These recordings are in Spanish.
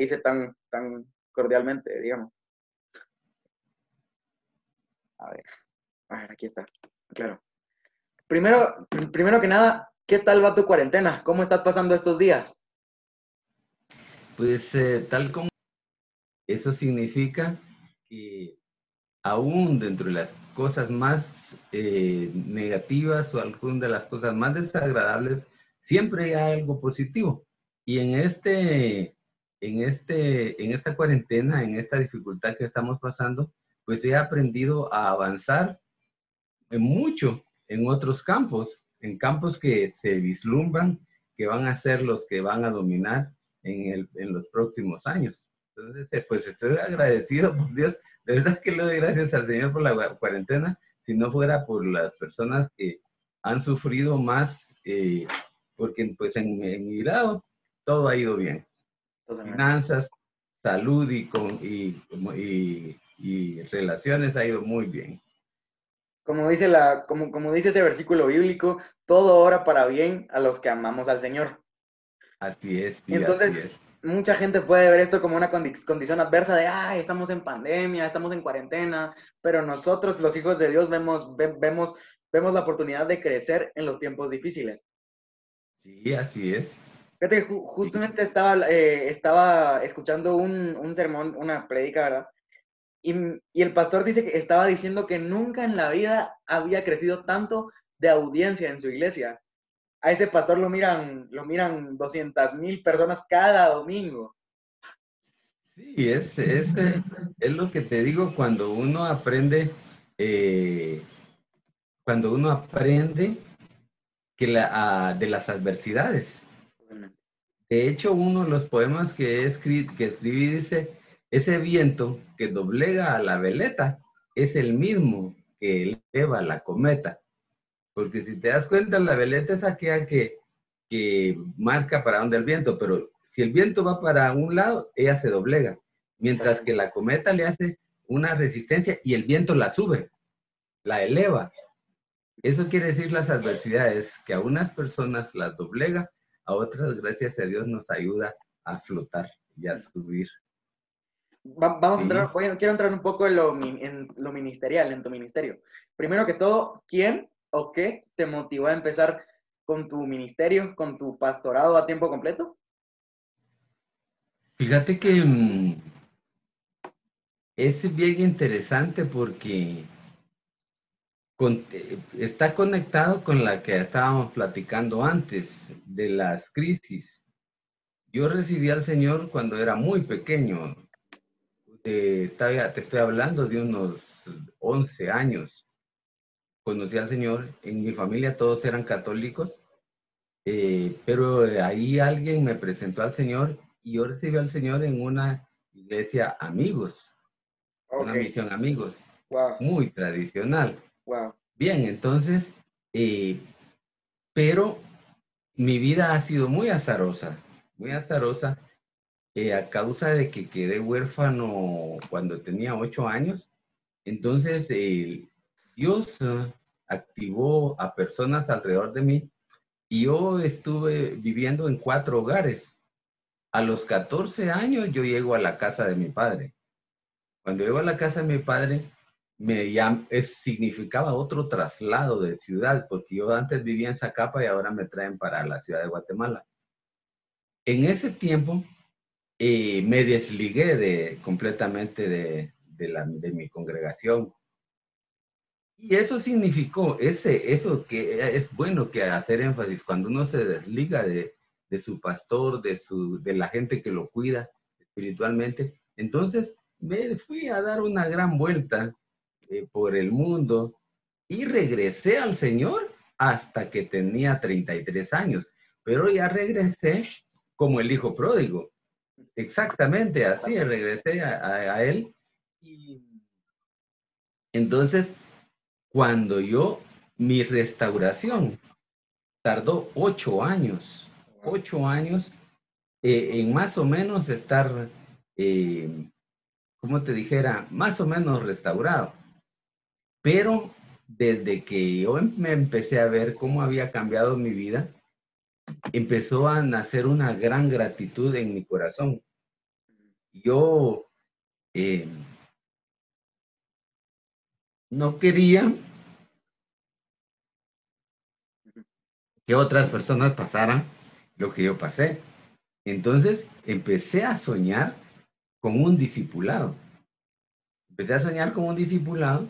hice tan, tan cordialmente, digamos. A ver, a ver, aquí está. Claro. Primero, primero que nada, ¿qué tal va tu cuarentena? ¿Cómo estás pasando estos días? Pues eh, tal como eso significa que aún dentro de las cosas más eh, negativas o algunas de las cosas más desagradables, siempre hay algo positivo. Y en este, en este, en esta cuarentena, en esta dificultad que estamos pasando, pues he aprendido a avanzar en mucho en otros campos, en campos que se vislumbran que van a ser los que van a dominar en, el, en los próximos años. Entonces, eh, pues estoy agradecido por Dios. De verdad que le doy gracias al Señor por la cuarentena, si no fuera por las personas que han sufrido más, eh, porque pues en, mi grado todo ha ido bien. Finanzas, salud y, con, y, y, y, relaciones ha ido muy bien. Como dice, la, como, como dice ese versículo bíblico, todo ora para bien a los que amamos al Señor. Así es. Entonces, así es. mucha gente puede ver esto como una condición adversa de, ay, estamos en pandemia, estamos en cuarentena, pero nosotros, los hijos de Dios, vemos, vemos, vemos la oportunidad de crecer en los tiempos difíciles. Sí, así es. Fíjate, justamente estaba, eh, estaba escuchando un, sermón, una predica, ¿verdad? Y, el pastor dice que estaba diciendo que nunca en la vida había crecido tanto de audiencia en su iglesia a ese pastor lo miran, lo miran 200 mil personas cada domingo. Sí, es, lo que te digo cuando uno aprende, eh, cuando uno aprende que la, de las adversidades. De hecho, uno de los poemas que, escribí dice, ese viento que doblega a la veleta es el mismo que eleva la cometa. Porque si te das cuenta, la veleta es aquella que, que marca para dónde el viento, pero si el viento va para un lado, ella se doblega, mientras que la cometa le hace una resistencia y el viento la sube, la eleva. Eso quiere decir las adversidades, que a unas personas las doblega, a otras, gracias a Dios, nos ayuda a flotar y a subir. vamos a entrar, quiero entrar un poco en lo, en lo ministerial, en tu ministerio. Primero que todo, ¿quién o qué te motivó a empezar con tu ministerio, con tu pastorado a tiempo completo? Fíjate que mm, es bien interesante porque eh, está conectado con la que estábamos platicando antes de las crisis. Yo recibí al Señor cuando era muy pequeño. te estoy hablando de unos 11 años conocí al Señor, en mi familia todos eran católicos, eh, pero ahí alguien me presentó al Señor y yo recibí al Señor en una iglesia amigos, una misión amigos, muy tradicional. Bien, entonces, eh, pero mi vida ha sido muy azarosa, muy azarosa, eh, a causa de que quedé huérfano cuando tenía ocho años. Entonces, Dios eh, activó a personas alrededor de mí y yo estuve viviendo en cuatro hogares. A los 14 años yo llego a la casa de mi padre. Cuando llego a la casa de mi padre, me significaba otro traslado de ciudad, porque yo antes vivía en Zacapa y ahora me traen para la ciudad de Guatemala. En ese tiempo eh, me desligué de, completamente de, de mi congregación y eso significó, ese, eso que es bueno que hacer énfasis, cuando uno se desliga de, de su pastor, de, su, de la gente que lo cuida espiritualmente, entonces me fui a dar una gran vuelta eh, por el mundo y regresé al Señor hasta que tenía 33 años, pero ya regresé como el hijo pródigo. Exactamente así, regresé a, a, a él. Y entonces cuando yo, mi restauración tardó ocho años, ocho años eh, en más o menos estar, eh, como te dijera, más o menos restaurado. Pero desde que yo em, me empecé a ver cómo había cambiado mi vida, empezó a nacer una gran gratitud en mi corazón. yo eh, no quería que otras personas pasaran lo que yo pasé. Entonces empecé a soñar con un discipulado. Empecé a soñar con un discipulado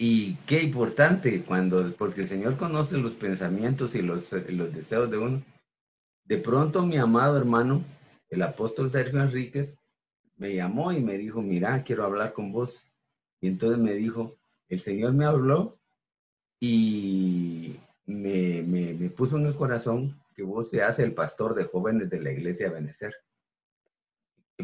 y qué importante cuando, porque el Señor conoce los pensamientos y los, los deseos de uno. De pronto mi amado hermano, el apóstol Sergio Enríquez, me llamó y me dijo, mira, quiero hablar con vos. Y entonces me dijo, el Señor me habló y me, me, puso en el corazón que vos seas el pastor de jóvenes de la iglesia Benecer.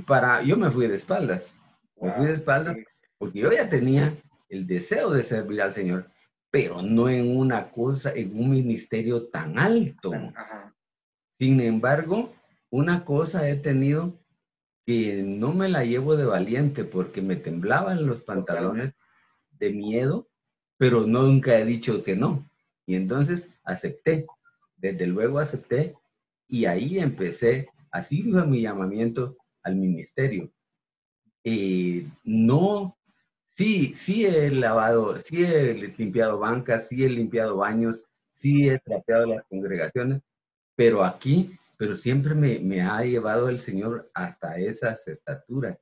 Para, yo me fui de espaldas, me fui de espaldas porque yo ya tenía el deseo de servir al Señor, pero no en una cosa, en un ministerio tan alto. Sin embargo, una cosa he tenido que no me la llevo de valiente porque me temblaban los pantalones de miedo, pero nunca he dicho que no. Y entonces acepté, desde luego acepté y ahí empecé, así fue mi llamamiento al ministerio. Eh, no, sí, sí he lavado, sí he limpiado bancas, sí he limpiado baños, sí he trapeado las congregaciones, pero aquí, pero siempre me, ha llevado el Señor hasta esas estaturas.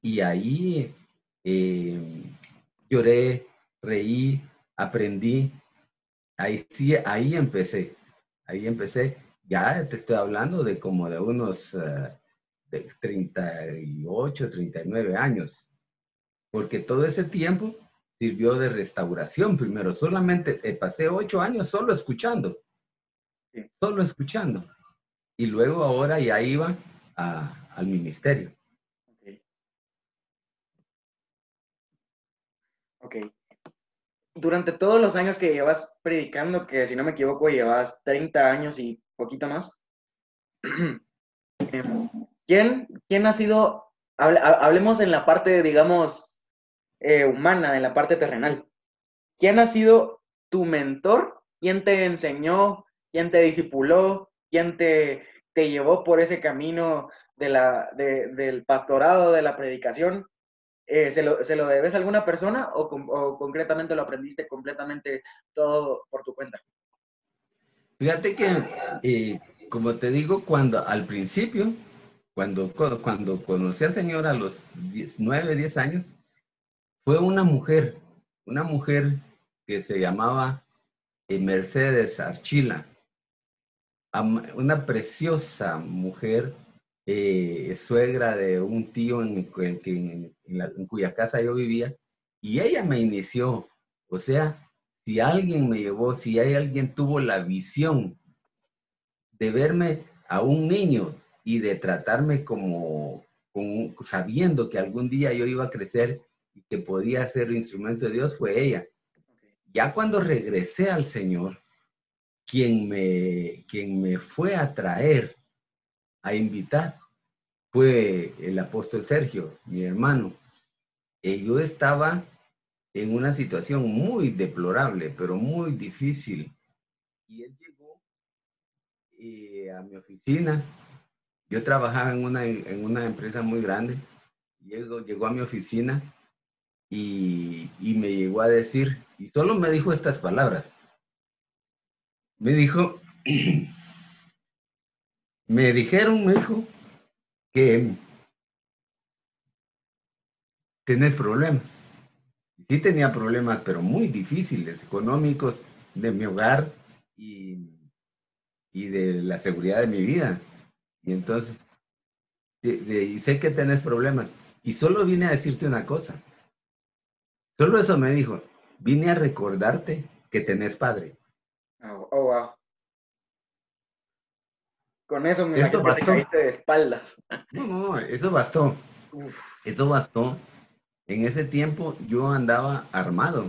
Y ahí eh, lloré, reí, aprendí, ahí sí, ahí empecé, ahí empecé. Ya te estoy hablando de como de unos uh, de 38, 39 años, porque todo ese tiempo sirvió de restauración primero. Solamente eh, pasé ocho años solo escuchando, solo escuchando. Y luego ahora ya iba a, al ministerio. Ok durante todos los años que llevas predicando, que si no me equivoco llevas 30 años y poquito más, em, ¿quién, ¿quién ha sido, hablemos en la parte, digamos, eh, humana, en la parte terrenal, ¿quién ha sido tu mentor? ¿Quién te enseñó? ¿Quién te discipuló? ¿Quién te, te llevó por ese camino de la, del pastorado, de la predicación? Eh, ¿se, lo, ¿se, lo, debes a alguna persona o, concretamente lo aprendiste completamente todo por tu cuenta? Fíjate que, eh, como te digo, cuando al principio, cuando, cuando conocí al Señor a los 9, 10 años, fue una mujer, una mujer que se llamaba eh, Mercedes Archila, una preciosa mujer eh, suegra de un tío en, en, cuya casa yo vivía, y ella me inició. O sea, si alguien me llevó, si hay alguien tuvo la visión de verme a un niño y de tratarme como, sabiendo que algún día yo iba a crecer y que podía ser instrumento de Dios, fue ella. Ya cuando regresé al Señor, quien me, quien me fue a traer a invitar fue el apóstol Sergio, mi hermano. Eh, yo estaba en una situación muy deplorable, pero muy difícil. Y él llegó eh, a mi oficina. Yo trabajaba en una, en una empresa muy grande. Llegó, llegó a mi oficina y, me llegó a decir, y solo me dijo estas palabras. Me dijo, me dijeron, me dijo, que tenés problemas. Sí tenía problemas, pero muy difíciles, económicos, de mi hogar y, y de la seguridad de mi vida. Y entonces, y sé que tenés problemas. Y solo vine a decirte una cosa. Solo eso me dijo. Vine a recordarte que tenés padre. Oh, oh wow. Con eso me bastó. caíste de espaldas. No, no, eso bastó. Eso bastó. En ese tiempo yo andaba armado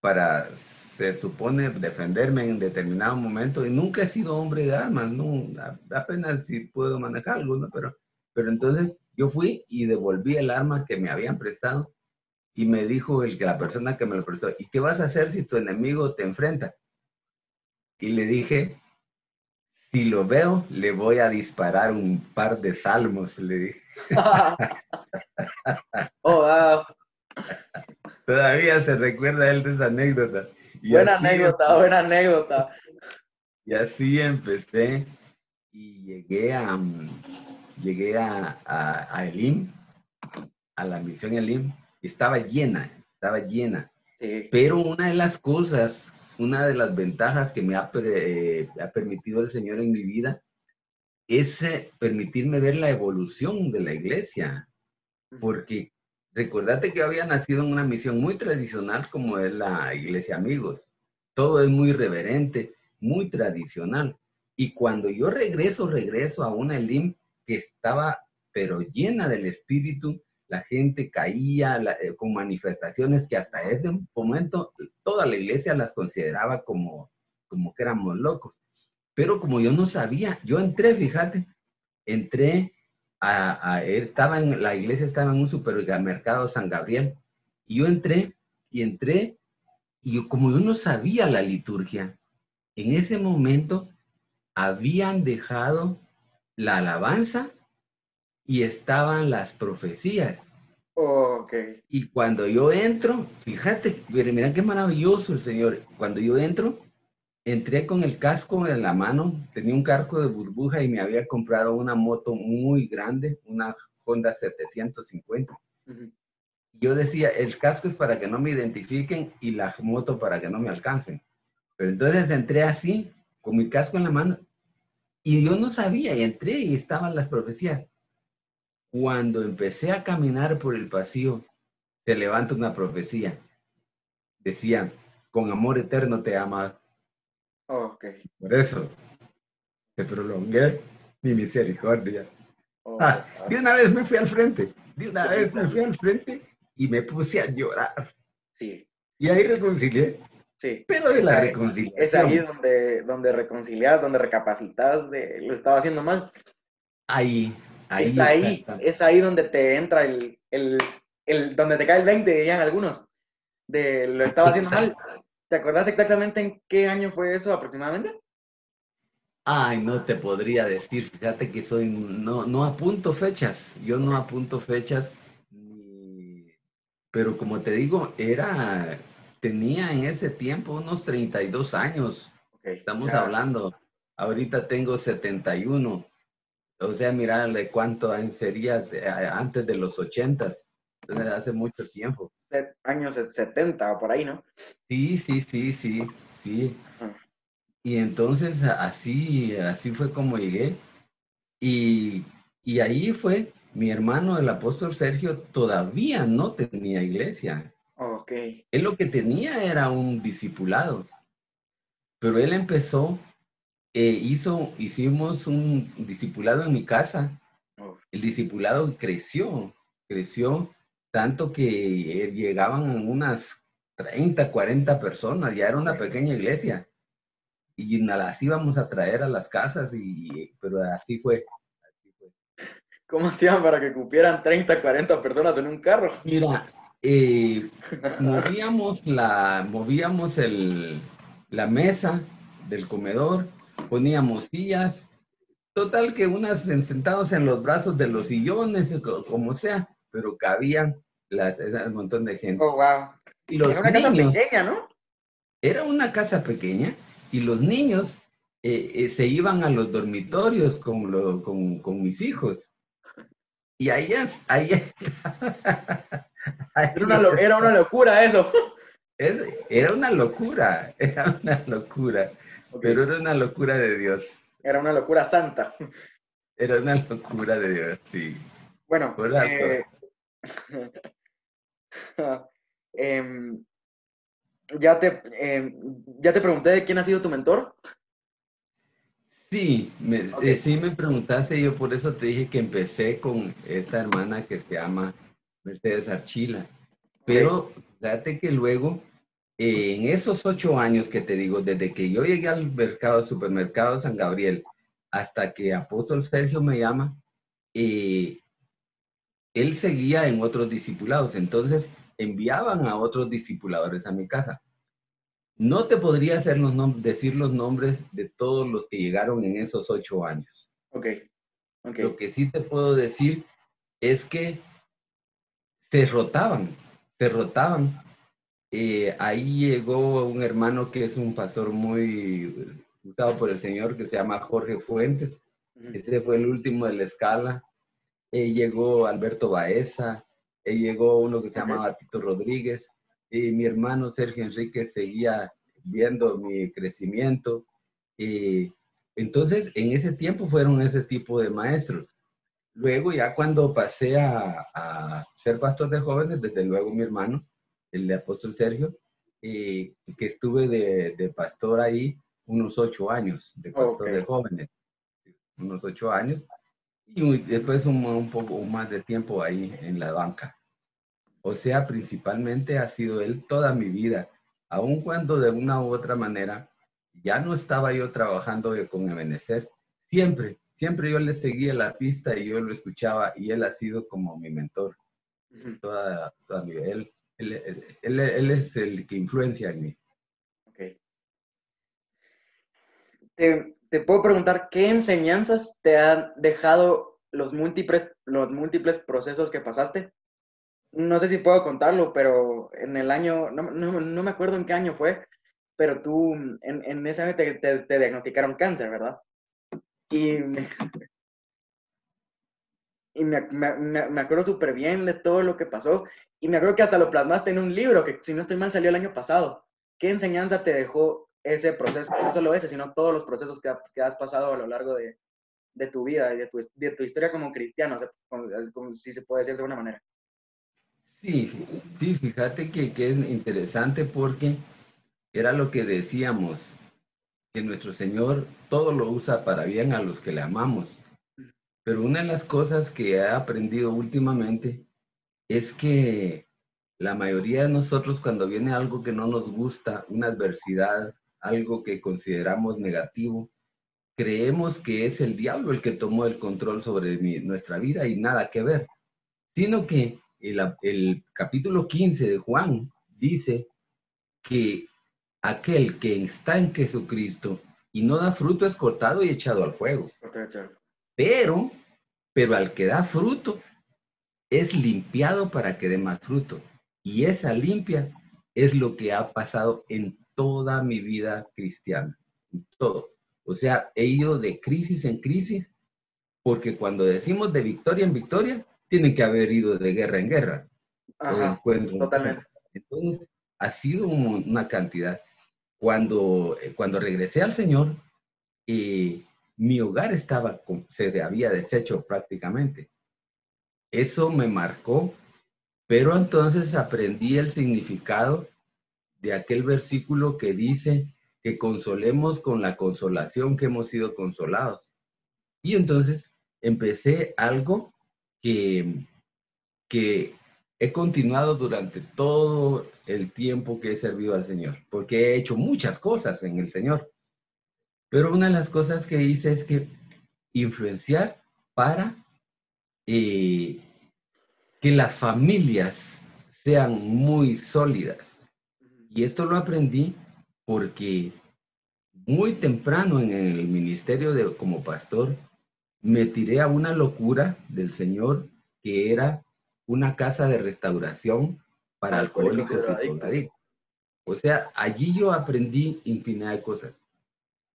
para, se supone, defenderme en determinado momento y nunca he sido hombre de armas, no, apenas si puedo manejarlo, ¿no? Pero, pero entonces yo fui y devolví el arma que me habían prestado y me dijo el, la persona que me lo prestó, ¿y qué vas a hacer si tu enemigo te enfrenta? Y le dije, si lo veo, le voy a disparar un par de salmos, le dije. oh, wow. Todavía se recuerda él de esa anécdota. buena anécdota, buena anécdota. Y así empecé y llegué a, llegué a, a, Elim, a la misión Elim, y estaba llena, estaba llena. Pero una de las cosas, una de las ventajas que me ha, eh, ha permitido el Señor en mi vida es eh, permitirme ver la evolución de la iglesia. Porque recordate que había nacido en una misión muy tradicional como es la iglesia amigos. Todo es muy reverente, muy tradicional. Y cuando yo regreso, regreso a una Elim que estaba pero llena del espíritu, la gente caía eh, con manifestaciones que hasta ese momento toda la iglesia las consideraba como, como que éramos locos. Pero como yo no sabía, yo entré, fíjate, entré a, estaba en, la iglesia estaba en un supermercado San Gabriel, y yo entré, y entré, y como yo no sabía la liturgia, en ese momento habían dejado la alabanza y estaban las profecías. Y cuando yo entro, fíjate, mira qué maravilloso el Señor. Cuando yo entro, entré con el casco en la mano, tenía un casco de burbuja y me había comprado una moto muy grande, una Honda 750. Yo decía, el casco es para que no me identifiquen y la moto para que no me alcancen. Pero entonces entré así, con mi casco en la mano, y yo no sabía, y entré y estaban las profecías. Cuando empecé a caminar por el pasillo, se levanta una profecía. Decía, con amor eterno te ama. Por eso, te prolongué mi misericordia. Oh, ah, de una vez me fui al frente, de una vez me fui al frente y me puse a llorar. Sí. Y ahí reconcilié. Sí. Pero de la reconciliación. Es ahí donde, donde reconcilias, donde recapacitas de lo estaba haciendo mal. Ahí, ahí. Es ahí, es ahí donde te entra el, el, el, donde te cae el 20, dirían algunos, de lo estaba haciendo mal. ¿Te acuerdas exactamente en qué año fue eso aproximadamente? Ay, no te podría decir, fíjate que soy, no, no apunto fechas, yo no apunto fechas, pero como te digo, era tenía en ese tiempo unos 32 años. Estamos hablando. Ahorita tengo 71. O sea, mirarle cuánto sería eh, antes de los 80. Entonces, hace mucho tiempo. Años 70 o por ahí, ¿no? Sí, sí, sí, sí, sí. Y entonces así, así fue como llegué. Y, y ahí fue, mi hermano, el apóstol Sergio, todavía no tenía iglesia. Ok. Él lo que tenía era un discipulado, pero él empezó, eh, hizo, hicimos un discipulado en mi casa. El discipulado creció, creció tanto que llegaban unas 30, 40 personas, ya era una pequeña iglesia. Y las íbamos a traer a las casas, y, pero así fue. ¿Cómo hacían para que cupieran 30, 40 personas en un carro? Mira, eh, movíamos, la, movíamos el, la mesa del comedor, poníamos sillas, total que unas sentados en los brazos de los sillones, como sea, pero cabían las, un montón de gente. Oh, wow. Los era una casa pequeña, ¿no? Era una casa pequeña y los niños eh, eh, se iban a los dormitorios con, lo, con, con mis hijos. Y allá, allá, Era una, era una locura eso. era una locura, era una locura, pero era una locura de Dios. Era una locura santa. Era una locura de Dios, sí. Bueno, eh, em, ya, te, em, ya te pregunté de quién ha sido tu mentor. Sí, me, eh, sí me preguntaste, yo por eso te dije que empecé con esta hermana que se llama Mercedes Archila. Pero fíjate que luego, en esos ocho años que te digo, desde que yo llegué al mercado, supermercado San Gabriel, hasta que Apóstol Sergio me llama, eh, él seguía en otros discipulados. Entonces enviaban a otros discipuladores a mi casa. No te podría hacer los decir los nombres de todos los que llegaron en esos ocho años. Ok. okay. Lo que sí te puedo decir es que se rotaban, se rotaban. Eh, ahí llegó un hermano que es un pastor muy usado por el Señor, que se llama Jorge Fuentes. Ese fue el último de la escala. Eh, llegó Alberto Baeza, eh, llegó uno que se llamaba Tito Rodríguez, y mi hermano Sergio Enrique seguía viendo mi crecimiento. Y entonces, en ese tiempo fueron ese tipo de maestros. Luego, ya cuando pasé a, ser pastor de jóvenes, desde luego mi hermano, el de apóstol Sergio, y que estuve de, pastor ahí unos ocho años, de pastor de jóvenes, unos ocho años, y después un, un poco más de tiempo ahí en la banca. O sea, principalmente ha sido él toda mi vida, aun cuando de una u otra manera ya no estaba yo trabajando con Ebenezer, siempre, siempre yo le seguía la pista y yo lo escuchaba y él ha sido como mi mentor. toda, mi Él, él, es el que influencia en mí. Okay. Te, te, puedo preguntar, ¿qué enseñanzas te han dejado los múltiples, los múltiples procesos que pasaste? no sé si puedo contarlo, pero en el año, no, no, me acuerdo en qué año fue, pero tú en, en ese año te, te, diagnosticaron cáncer, ¿verdad? Y, y me, me, me acuerdo súper bien de todo lo que pasó y me acuerdo que hasta lo plasmaste en un libro que si no estoy mal salió el año pasado. ¿Qué enseñanza te dejó ese proceso? No solo ese, sino todos los procesos que, que has pasado a lo largo de, de tu vida y de tu, de tu historia como cristiano, si se puede decir de una manera. Sí, sí, fíjate que, es interesante porque era lo que decíamos, que nuestro Señor todo lo usa para bien a los que le amamos. Pero una de las cosas que he aprendido últimamente es que la mayoría de nosotros cuando viene algo que no nos gusta, una adversidad, algo que consideramos negativo, creemos que es el diablo el que tomó el control sobre nuestra vida y nada que ver, sino que el, capítulo 15 de Juan dice que aquel que está en Jesucristo y no da fruto es cortado y echado al fuego. Pero, pero al que da fruto es limpiado para que dé más fruto. Y esa limpia es lo que ha pasado en toda mi vida cristiana. Todo. O sea, he ido de crisis en crisis, porque cuando decimos de victoria en victoria, tienen que haber ido de guerra en guerra. totalmente. Entonces, ha sido una cantidad. Cuando, eh, cuando regresé al Señor, eh, mi hogar estaba, se había deshecho prácticamente. Eso me marcó, pero entonces aprendí el significado de aquel versículo que dice que consolemos con la consolación que hemos sido consolados. Y entonces empecé algo que, he continuado durante todo el tiempo que he servido al Señor, porque he hecho muchas cosas en el Señor. Pero una de las cosas que hice es que influenciar para eh, que las familias sean muy sólidas. Y esto lo aprendí porque muy temprano en el ministerio de, como pastor, me tiré a una locura del Señor que era una casa de restauración para alcohólicos y drogadictos. O sea, allí yo aprendí infinidad de cosas.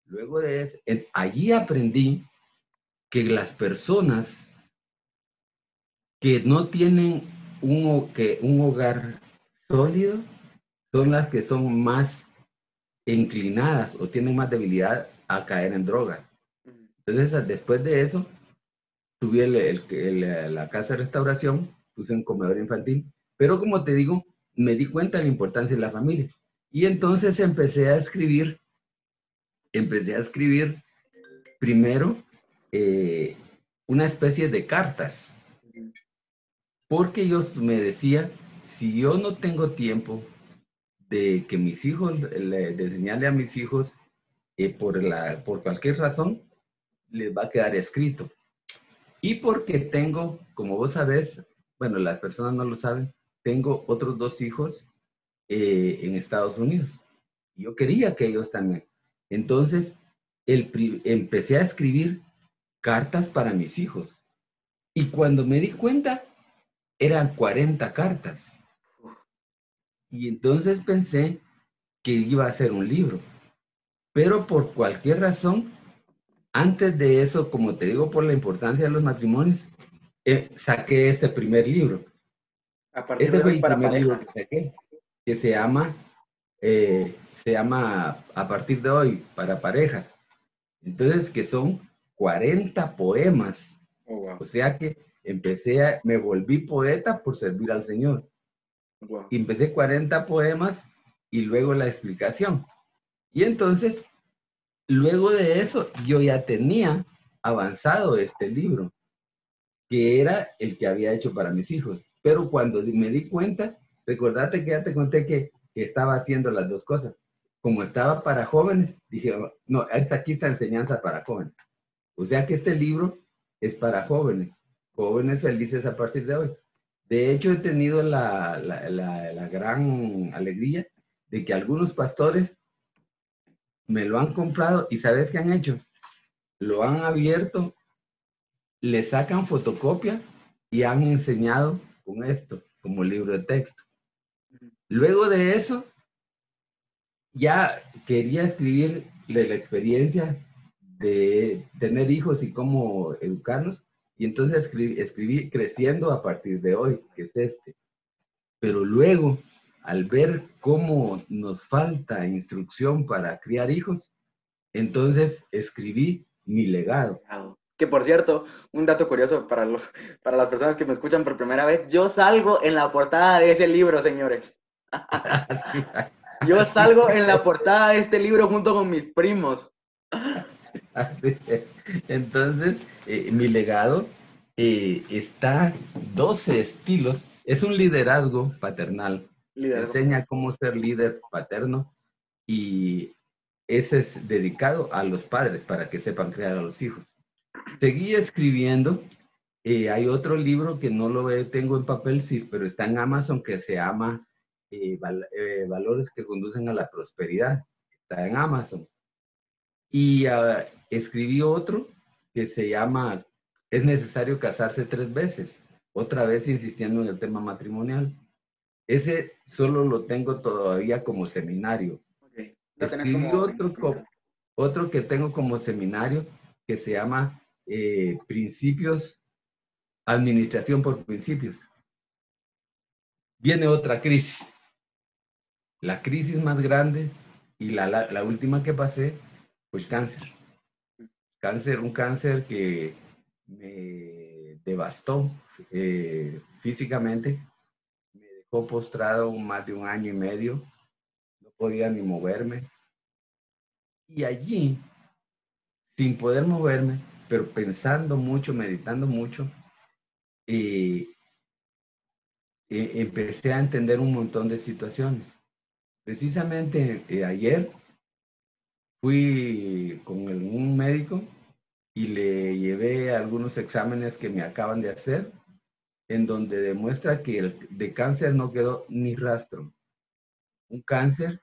Luego de eso, allí aprendí que las personas que no tienen un, hogar sólido son las que son más inclinadas o tienen más debilidad a caer en drogas. Entonces, después de eso, tuve la casa de restauración, puse un comedor infantil, pero como te digo, me di cuenta de la importancia de la familia. Y entonces empecé a escribir, empecé a escribir primero eh, una especie de cartas, porque yo me decía, si yo no tengo tiempo de que mis hijos, de enseñarle a mis hijos eh, por, la, por cualquier razón, les va a quedar escrito. Y porque tengo, como vos sabés, bueno, las personas no lo saben, tengo otros dos hijos eh, en Estados Unidos. yo quería que ellos también. Entonces, el, empecé a escribir cartas para mis hijos. Y cuando me di cuenta, eran 40 cartas. Y entonces pensé que iba a ser un libro. Pero por cualquier razón, antes de eso, como te digo, por la importancia de los matrimonios, eh, saqué este primer libro. este fue el primer libro que saqué, que se llama, eh, se llama A partir de hoy, para parejas. Entonces, que son 40 poemas. Oh, o sea que empecé, a, me volví poeta por servir al Señor. empecé 40 poemas y luego la explicación. Y entonces, luego de eso, yo ya tenía avanzado este libro, que era el que había hecho para mis hijos. Pero cuando me di cuenta, recordate que ya te conté que, que estaba haciendo las dos cosas. Como estaba para jóvenes, dije, no, aquí está enseñanza para jóvenes. O sea que este libro es para jóvenes, jóvenes felices a partir de hoy. De hecho, he tenido la, la, la gran alegría de que algunos pastores me lo han comprado y ¿sabes qué han hecho? Lo han abierto, le sacan fotocopia y han enseñado con esto como libro de texto. Luego de eso, ya quería escribir de la experiencia de tener hijos y cómo educarlos. Y entonces escribí, escribí Creciendo a partir de hoy, que es este. Pero luego al ver cómo nos falta instrucción para criar hijos, entonces escribí mi legado. Que por cierto, un dato curioso para, para las personas que me escuchan por primera vez, yo salgo en la portada de ese libro, señores. yo salgo en la portada de este libro junto con mis primos. Entonces, eh, mi legado eh, está 12 estilos, es un liderazgo paternal enseña cómo ser líder paterno y ese es dedicado a los padres para que sepan crear a los hijos. Seguí escribiendo. Eh, hay otro libro que no lo tengo en papel, sí, pero está en Amazon que se llama eh, Valores que conducen a la prosperidad. Está en Amazon. Y ah, escribí otro que se llama Es necesario casarse tres veces, otra vez insistiendo en el tema matrimonial. Ese solo lo tengo todavía como seminario. Escribí otro, otro que tengo como seminario que se llama eh, Principios, Administración por Principios. Viene otra crisis. La crisis más grande y la, última que pasé fue el cáncer. Cáncer, un cáncer que me devastó eh, físicamente postrado más de un año y medio, no podía ni moverme. Y allí, sin poder moverme, pero pensando mucho, meditando mucho, eh, eh, empecé a entender un montón de situaciones. Precisamente eh, ayer fui con un médico y le llevé algunos exámenes que me acaban de hacer en donde demuestra que el, de cáncer no quedó ni rastro. Un cáncer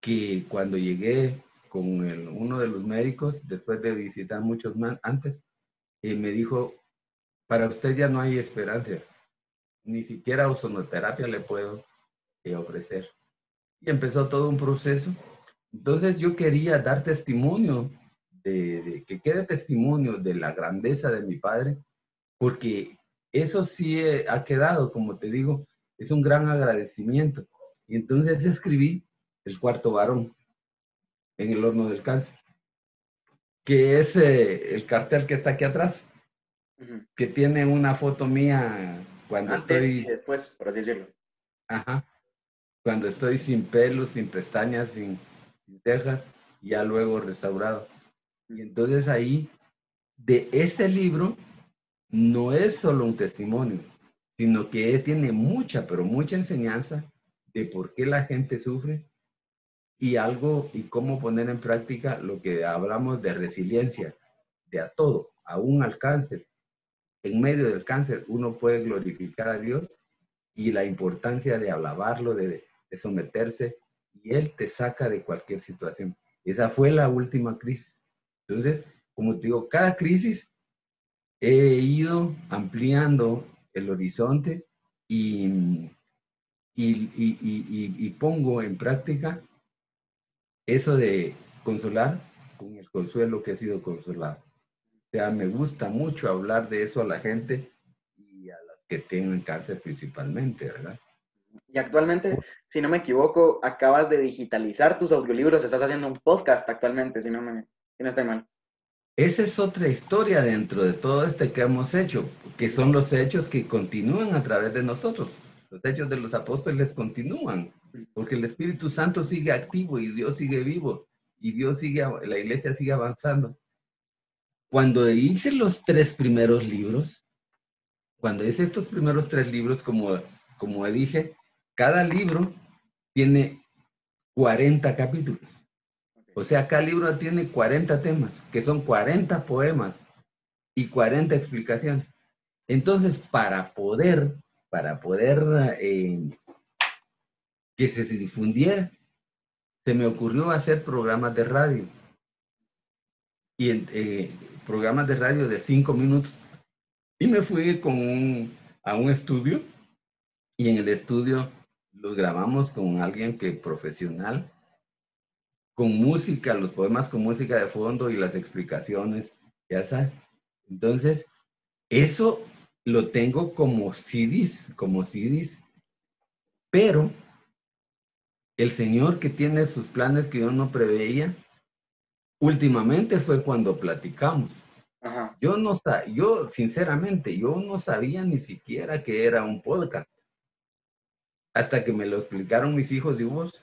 que cuando llegué con uno de los médicos, después de visitar muchos más antes, eh, me dijo, para usted ya no hay esperanza, ni siquiera ozonoterapia le puedo eh, ofrecer. Y empezó todo un proceso. Entonces yo quería dar testimonio, de, que quede testimonio de la grandeza de mi padre, porque eso sí eh, ha quedado, como te digo, es un gran agradecimiento. Y entonces escribí El cuarto varón en el horno del cáncer, que es eh, el cartel que está aquí atrás, que tiene una foto mía cuando estoy... Y después, por así decirlo. Ajá. Cuando estoy sin pelos, sin pestañas, sin, sin cejas, ya luego restaurado. Y entonces ahí, de este libro, no es solo un testimonio, sino que tiene mucha, pero mucha enseñanza de por qué la gente sufre y algo y cómo poner en práctica lo que hablamos de resiliencia, de a todo, aún al cáncer. En medio del cáncer uno puede glorificar a Dios y la importancia de alabarlo, de, someterse y Él te saca de cualquier situación. Esa fue la última crisis. Entonces, como te digo, cada crisis he ido ampliando el horizonte y, y, pongo en práctica eso de consolar con el consuelo que ha sido consolado. O sea, me gusta mucho hablar de eso a la gente y a las que tienen cáncer principalmente, ¿verdad? Y actualmente, si no me equivoco, acabas de digitalizar tus audiolibros, estás haciendo un podcast actualmente, si no, me, si no estoy mal. Esa es otra historia dentro de todo este que hemos hecho, que son los hechos que continúan a través de nosotros. Los hechos de los apóstoles continúan, porque el Espíritu Santo sigue activo y Dios sigue vivo y Dios sigue, la iglesia sigue avanzando. Cuando hice los tres primeros libros, cuando hice estos primeros tres libros, como, como dije, cada libro tiene 40 capítulos. O sea, cada libro tiene 40 temas, que son 40 poemas y 40 explicaciones. Entonces, para poder, para poder eh, que se difundiera, se me ocurrió hacer programas de radio. Y eh, programas de radio de cinco minutos. Y me fui con a un estudio y en el estudio los grabamos con alguien que profesional con música, los poemas con música de fondo y las explicaciones, ya sabes. Entonces, eso lo tengo como CDs, como CDs, pero el Señor que tiene sus planes que yo no preveía, últimamente fue cuando platicamos. Yo no yo sinceramente, yo no sabía ni siquiera que era un podcast. Hasta que me lo explicaron mis hijos y vos,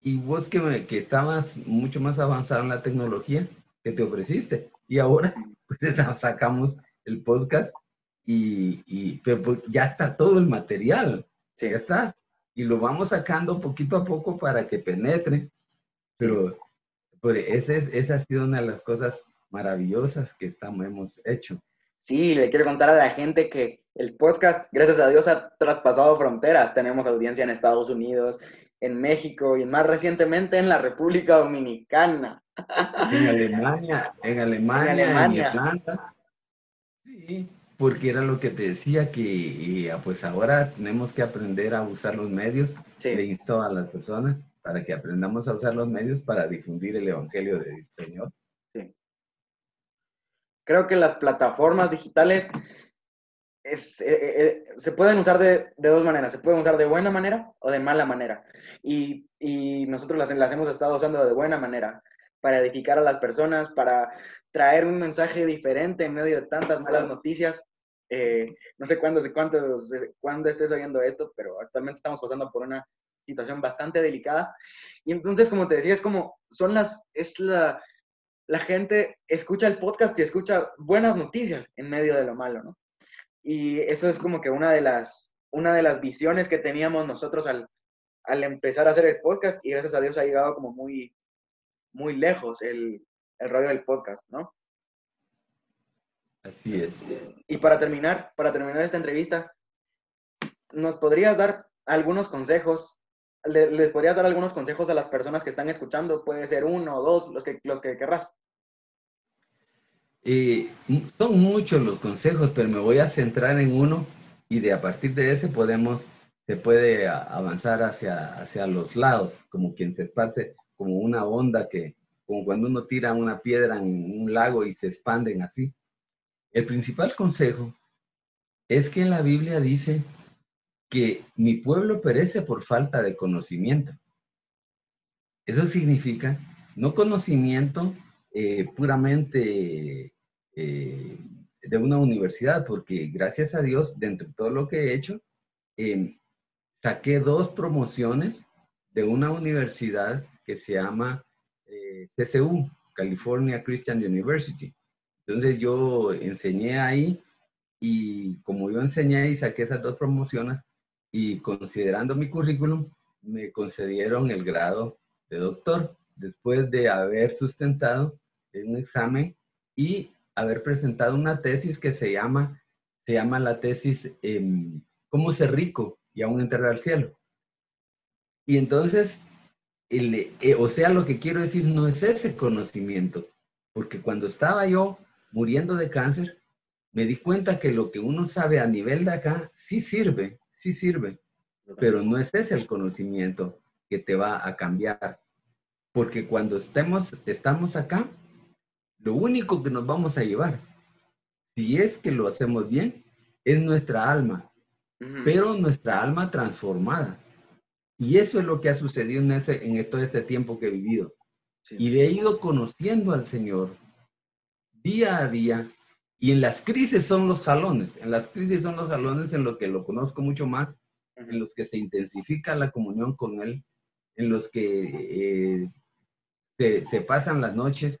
y vos que, que estabas mucho más avanzado en la tecnología que te ofreciste. Y ahora pues sacamos el podcast y, y pues, ya está todo el material. Ya está. Y lo vamos sacando poquito a poco para que penetre. Pero, pero esa, es, esa ha sido una de las cosas maravillosas que estamos, hemos hecho. Sí, le quiero contar a la gente que el podcast, gracias a Dios, ha traspasado fronteras. Tenemos audiencia en Estados Unidos, en México y más recientemente en la República Dominicana. En Alemania, en Alemania, en, Irlanda. Sí, porque era lo que te decía que eh, pues ahora tenemos que aprender a usar los medios. Sí. Le insto a las personas para que aprendamos a usar los medios para difundir el Evangelio del Señor. Creo que las plataformas digitales es, eh, eh, eh, se pueden usar de, dos maneras. Se pueden usar de buena manera o de mala manera. Y, nosotros las, las, hemos estado usando de buena manera para edificar a las personas, para traer un mensaje diferente en medio de tantas malas noticias. no sé cuándo, cuándo, cuándo estés oyendo esto, pero actualmente estamos pasando por una situación bastante delicada. Y entonces, como te decía, es como, son las, es la, la gente escucha el podcast y escucha buenas noticias en medio de lo malo, ¿no? Y eso es como que una de las, una de las visiones que teníamos nosotros al, al empezar a hacer el podcast y gracias a Dios ha llegado como muy, muy lejos el, el rollo del podcast, ¿no? Así es. Y para terminar, para terminar esta entrevista, ¿nos podrías dar algunos consejos? ¿Les podrías dar algunos consejos a las personas que están escuchando? Puede ser uno o dos, los que, los que querrás. Eh, son muchos los consejos, pero me voy a centrar en uno y de a partir de ese podemos, se puede avanzar hacia, hacia los lados, como quien se esparce, como una onda que, como cuando uno tira una piedra en un lago y se expanden así. El principal consejo es que la Biblia dice que mi pueblo perece por falta de conocimiento. Eso significa no conocimiento eh, puramente eh, de una universidad, porque gracias a Dios, dentro de todo lo que he hecho, em, saqué dos promociones de una universidad que se llama eh, CCU, California Christian University. Entonces yo enseñé ahí y como yo enseñé y saqué esas dos promociones y considerando mi currículum, me concedieron el grado de doctor después de haber sustentado un examen y haber presentado una tesis que se llama, se llama la tesis em, ¿Cómo ser rico y aún entrar al cielo? Y entonces, eh, o sea, lo que quiero decir no es ese conocimiento, porque cuando estaba yo muriendo de cáncer, me di cuenta que lo que uno sabe a nivel de acá sí sirve, sí sirve, pero no es ese el conocimiento que te va a cambiar. Porque cuando estemos, estamos acá, lo único que nos vamos a llevar, si es que lo hacemos bien, es nuestra alma, pero nuestra alma transformada. Y eso es lo que ha sucedido en, ese, en todo este tiempo que he vivido. Y he ido conociendo al Señor día a día y en las crisis son los salones, en las crisis son los salones en los que lo conozco mucho más, en los que se intensifica la comunión con Él, en los que eh, se, pasan las noches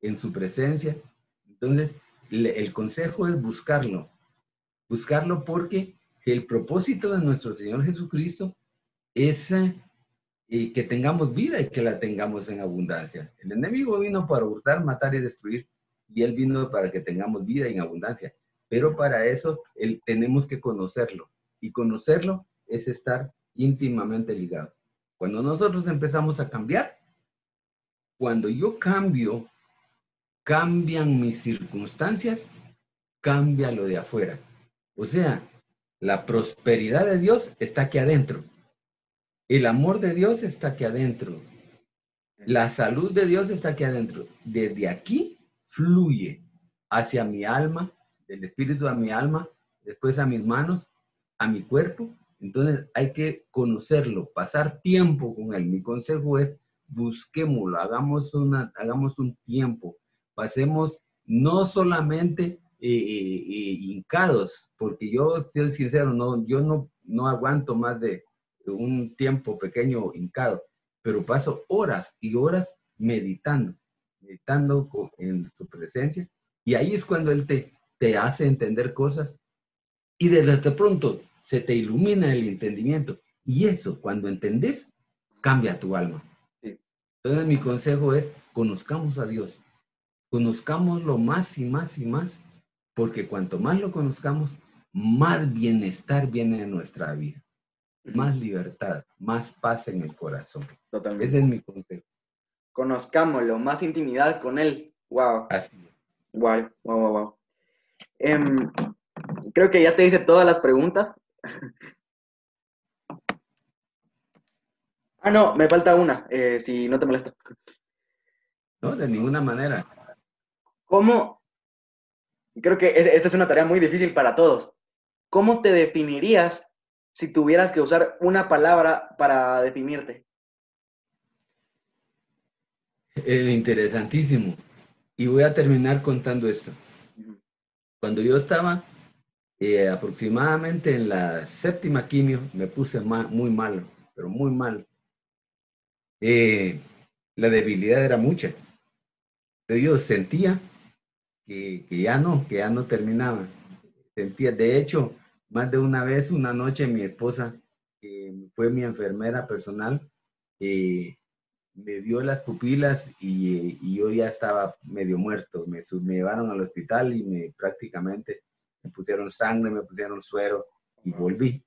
en su presencia. Entonces, el consejo es buscarlo, buscarlo porque el propósito de nuestro Señor Jesucristo es eh, que tengamos vida y que la tengamos en abundancia. El enemigo vino para hurtar, matar y destruir y Él vino para que tengamos vida en abundancia. Pero para eso él, tenemos que conocerlo. Y conocerlo es estar íntimamente ligado. Cuando nosotros empezamos a cambiar, cuando yo cambio, cambian mis circunstancias, cambia lo de afuera. O sea, la prosperidad de Dios está aquí adentro. El amor de Dios está aquí adentro. La salud de Dios está aquí adentro. Desde aquí fluye hacia mi alma, del espíritu a mi alma, después a mis manos, a mi cuerpo. Entonces hay que conocerlo, pasar tiempo con él. Mi consejo es busquémoslo, hagamos, una, hagamos un tiempo, pasemos no solamente eh, eh, eh, hincados, porque yo, soy sincero, no, yo no, no aguanto más de un tiempo pequeño hincado, pero paso horas y horas meditando meditando en su presencia, y ahí es cuando Él te, te hace entender cosas, y de pronto se te ilumina el entendimiento, y eso, cuando entendés, cambia tu alma. Entonces mi consejo es, conozcamos a Dios, conozcámoslo más y más y más, porque cuanto más lo conozcamos, más bienestar viene en nuestra vida, más libertad, más paz en el corazón. Totalmente. Ese es mi consejo conozcámoslo, más intimidad con Él. Wow. Así. Wow, wow, wow, wow. Creo que ya te hice todas las preguntas. ah, no, me falta una, eh, si no te molesta. No, de ninguna manera. ¿Cómo? Creo que esta es una tarea muy difícil para todos. ¿Cómo te definirías si tuvieras que usar una palabra para definirte? Eh, interesantísimo. Y voy a terminar contando esto. Cuando yo estaba eh, aproximadamente en la séptima quimio, me puse muy malo, pero muy mal. Eh, la debilidad era mucha. Entonces yo sentía que, que, ya no, que ya no terminaba. Sentía, de hecho, más de una vez, una noche, mi esposa, que fue mi enfermera personal, eh, me vio las pupilas y, yo ya estaba medio muerto. Me, me, llevaron al hospital y me prácticamente me pusieron sangre, me pusieron suero y volví.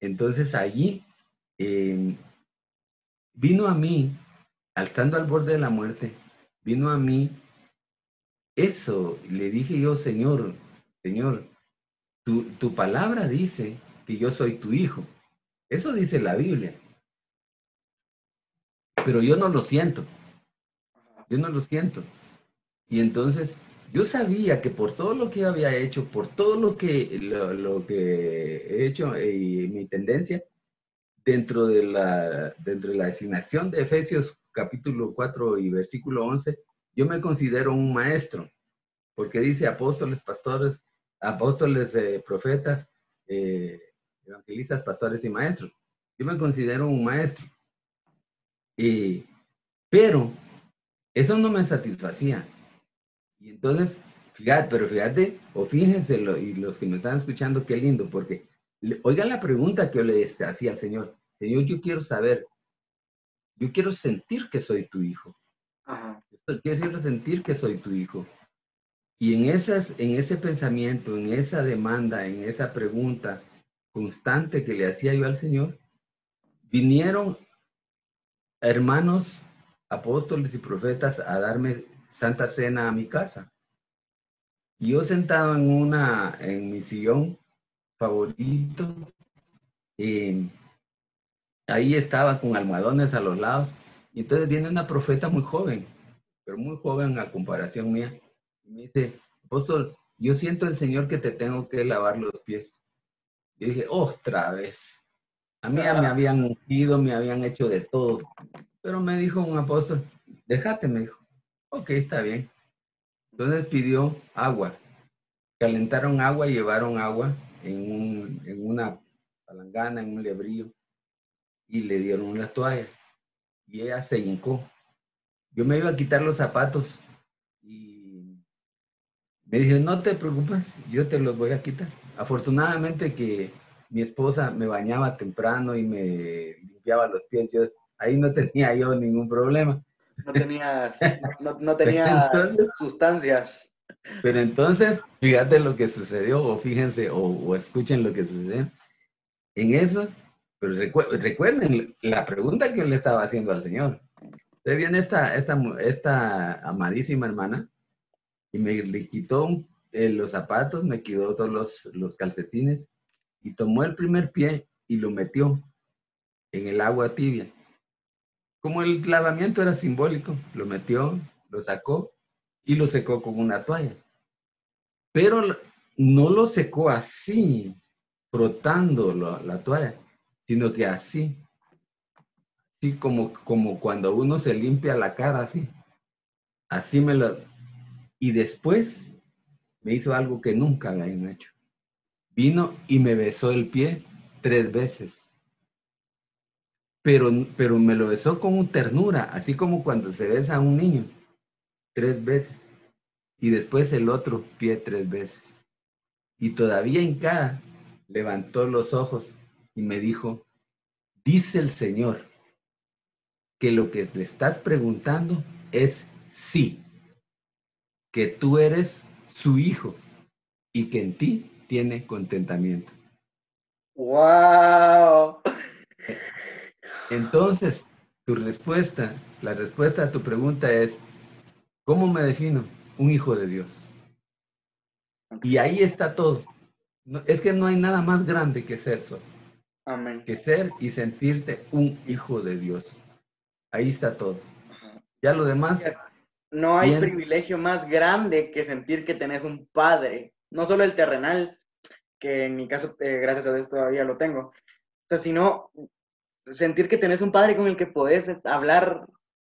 Entonces allí em, vino a mí, estando al borde de la muerte, vino a mí eso. Le dije yo, Señor, Señor, tu, tu palabra dice que yo soy tu hijo. Eso dice la Biblia pero yo no lo siento. Yo no lo siento. Y entonces yo sabía que por todo lo que había hecho, por todo lo que, lo, que he hecho y mi tendencia, dentro de, la, dentro de la designación de Efesios capítulo 4 y versículo 11, yo me considero un maestro, porque dice apóstoles, pastores, apóstoles, eh, profetas, eh, evangelistas, pastores y maestros. Yo me considero un maestro pero eso no me satisfacía. Y entonces, fíjate, pero fíjate, o fíjense, y los que me están escuchando, qué lindo, porque oigan la pregunta que yo le hacía al Señor. Señor, yo quiero saber, yo quiero sentir que soy tu hijo. Ajá. Quiero sentir que soy tu hijo. Y en, esas, en ese pensamiento, en esa demanda, en esa pregunta constante que le hacía yo al Señor, vinieron hermanos, apóstoles y profetas a darme santa cena a mi casa. Y yo sentado en una, en mi sillón favorito, eh, ahí estaba con almohadones a los lados, y entonces viene una profeta muy joven, pero muy joven a comparación mía, y me dice, apóstol, yo siento el Señor que te tengo que lavar los pies. Y dije, otra vez. A mí ya me habían ungido, me habían hecho de todo. Pero me dijo un apóstol, déjate, me dijo. Ok, está bien. Entonces pidió agua. Calentaron agua y llevaron agua en, en una palangana, en un lebrillo, y le dieron una toalla. Y ella se hincó. Yo me iba a quitar los zapatos y me dijo, no te preocupes, yo te los voy a quitar. Afortunadamente que mi esposa me bañaba temprano y me limpiaba los pies. Yo, ahí no tenía yo ningún problema. No tenía, no, tenía sustancias. Pero entonces, fíjate lo que sucedió, o fíjense, o, escuchen lo que sucedió. En eso, pero recuerden la pregunta que yo le estaba haciendo al Señor. Usted viene esta, esta, esta amadísima hermana y me le quitó eh, los zapatos, me quitó todos los, los calcetines y tomó el primer pie y lo metió en el agua tibia. Como el lavamiento era simbólico, lo metió, lo sacó y lo secó con una toalla. Pero no lo secó así, frotando la toalla, sino que así, así como, como cuando uno se limpia la cara, así. Así me lo... Y después me hizo algo que nunca habían hecho. Vino y me besó el pie tres veces. Pero, pero me lo besó con ternura, así como cuando se besa a un niño, tres veces. Y después el otro pie tres veces. Y todavía en cada levantó los ojos y me dijo, dice el Señor que lo que te estás preguntando es sí, que tú eres su hijo y que en ti tiene contentamiento. ¡Wow! Entonces, tu respuesta, la respuesta a tu pregunta es, ¿cómo me defino? Un hijo de Dios. Y ahí está todo. es que no hay nada más grande que ser eso. Amén. Que ser y sentirte un hijo de Dios. Ahí está todo. Ya lo demás. No hay privilegio más grande que sentir que tenés un padre. No solo el terrenal, que en mi caso, eh, gracias a Dios, todavía lo tengo. O sea, sino sentir que tenés un padre con el que podés hablar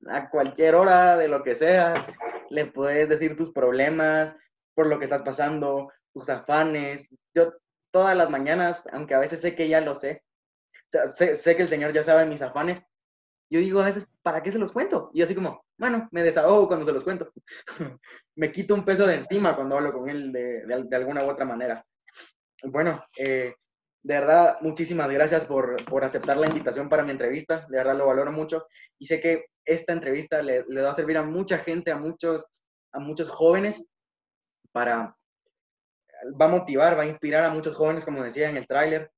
a cualquier hora de lo que sea, le puedes decir tus problemas, por lo que estás pasando, tus afanes. Yo todas las mañanas, aunque a veces sé que ya lo sé, sé, sé, que el Señor ya sabe mis afanes, yo digo a veces, ¿para qué se los cuento? Y así como, bueno, me desahogo cuando se los cuento. me quito un peso de encima cuando hablo con Él de, de, de alguna u otra manera. Bueno, eh, de verdad, muchísimas gracias por, aceptar la invitación para mi entrevista. De verdad lo valoro mucho. Y sé que esta entrevista le, va a servir a mucha gente, a muchos, a muchos jóvenes, para, va a motivar, va a inspirar a muchos jóvenes, como decía en el tráiler,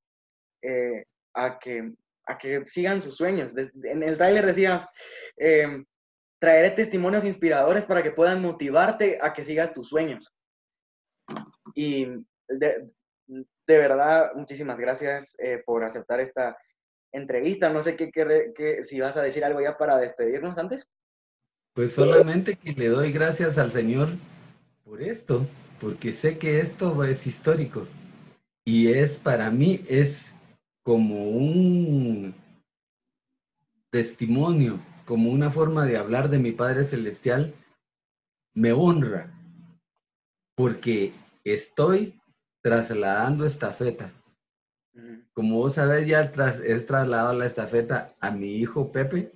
eh, a, que, a que sigan sus sueños. En el tráiler decía, eh, traeré testimonios inspiradores para que puedan motivarte a que sigas tus sueños. Y de, de verdad, muchísimas gracias eh, por aceptar esta entrevista. No sé qué, qué, si vas a decir algo ya para despedirnos antes. Pues solamente que le doy gracias al Señor por esto, porque sé que esto es histórico y es para mí es como un testimonio, como una forma de hablar de mi Padre Celestial, me honra, porque estoy trasladando estafeta. Como vos sabés, ya tras, he trasladado la estafeta a mi hijo Pepe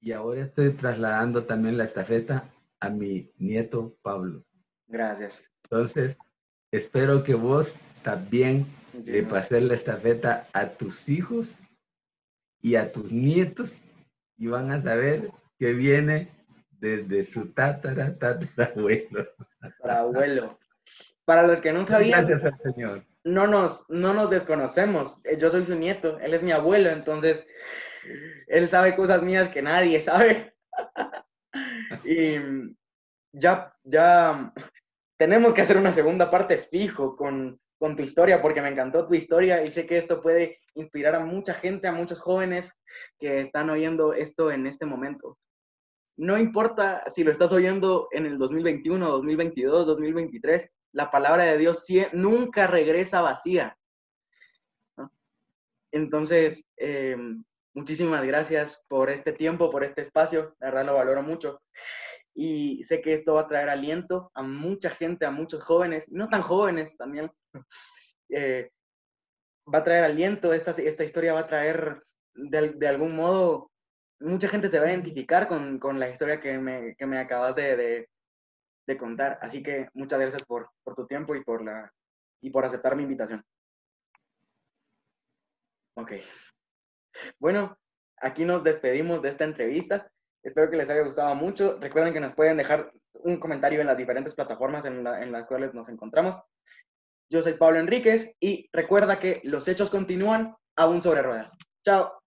y ahora estoy trasladando también la estafeta a mi nieto Pablo. Gracias. Entonces, espero que vos también le pases la estafeta a tus hijos y a tus nietos y van a saber que viene desde su tatara, tatarabuelo. Tatarabuelo. Para los que no sabían, Gracias al Señor. No nos, no nos desconocemos. Eh, yo soy su nieto, él es mi abuelo, entonces Él sabe cosas mías que nadie sabe. y ya, ya tenemos que hacer una segunda parte fijo con, con tu historia, porque me encantó tu historia y sé que esto puede inspirar a mucha gente, a muchos jóvenes que están oyendo esto en este momento. No importa si lo estás oyendo en el 2021, 2022, 2023, la palabra de Dios nunca regresa vacía. Entonces, eh, muchísimas gracias por este tiempo, por este espacio. La verdad lo valoro mucho. Y sé que esto va a traer aliento a mucha gente, a muchos jóvenes, no tan jóvenes también. Eh, va a traer aliento, esta, esta historia va a traer de, algún modo, mucha gente se va a identificar con, con la historia que me, que me acabas de, de, contar. Así que muchas gracias por, por tu tiempo y por, la, y por aceptar mi invitación. Ok. Bueno, aquí nos despedimos de esta entrevista. Espero que les haya gustado mucho. Recuerden que nos pueden dejar un comentario en las diferentes plataformas en, en las cuales nos encontramos. Yo soy Pablo Enríquez y recuerda que los hechos continúan aún sobre ruedas. Chao.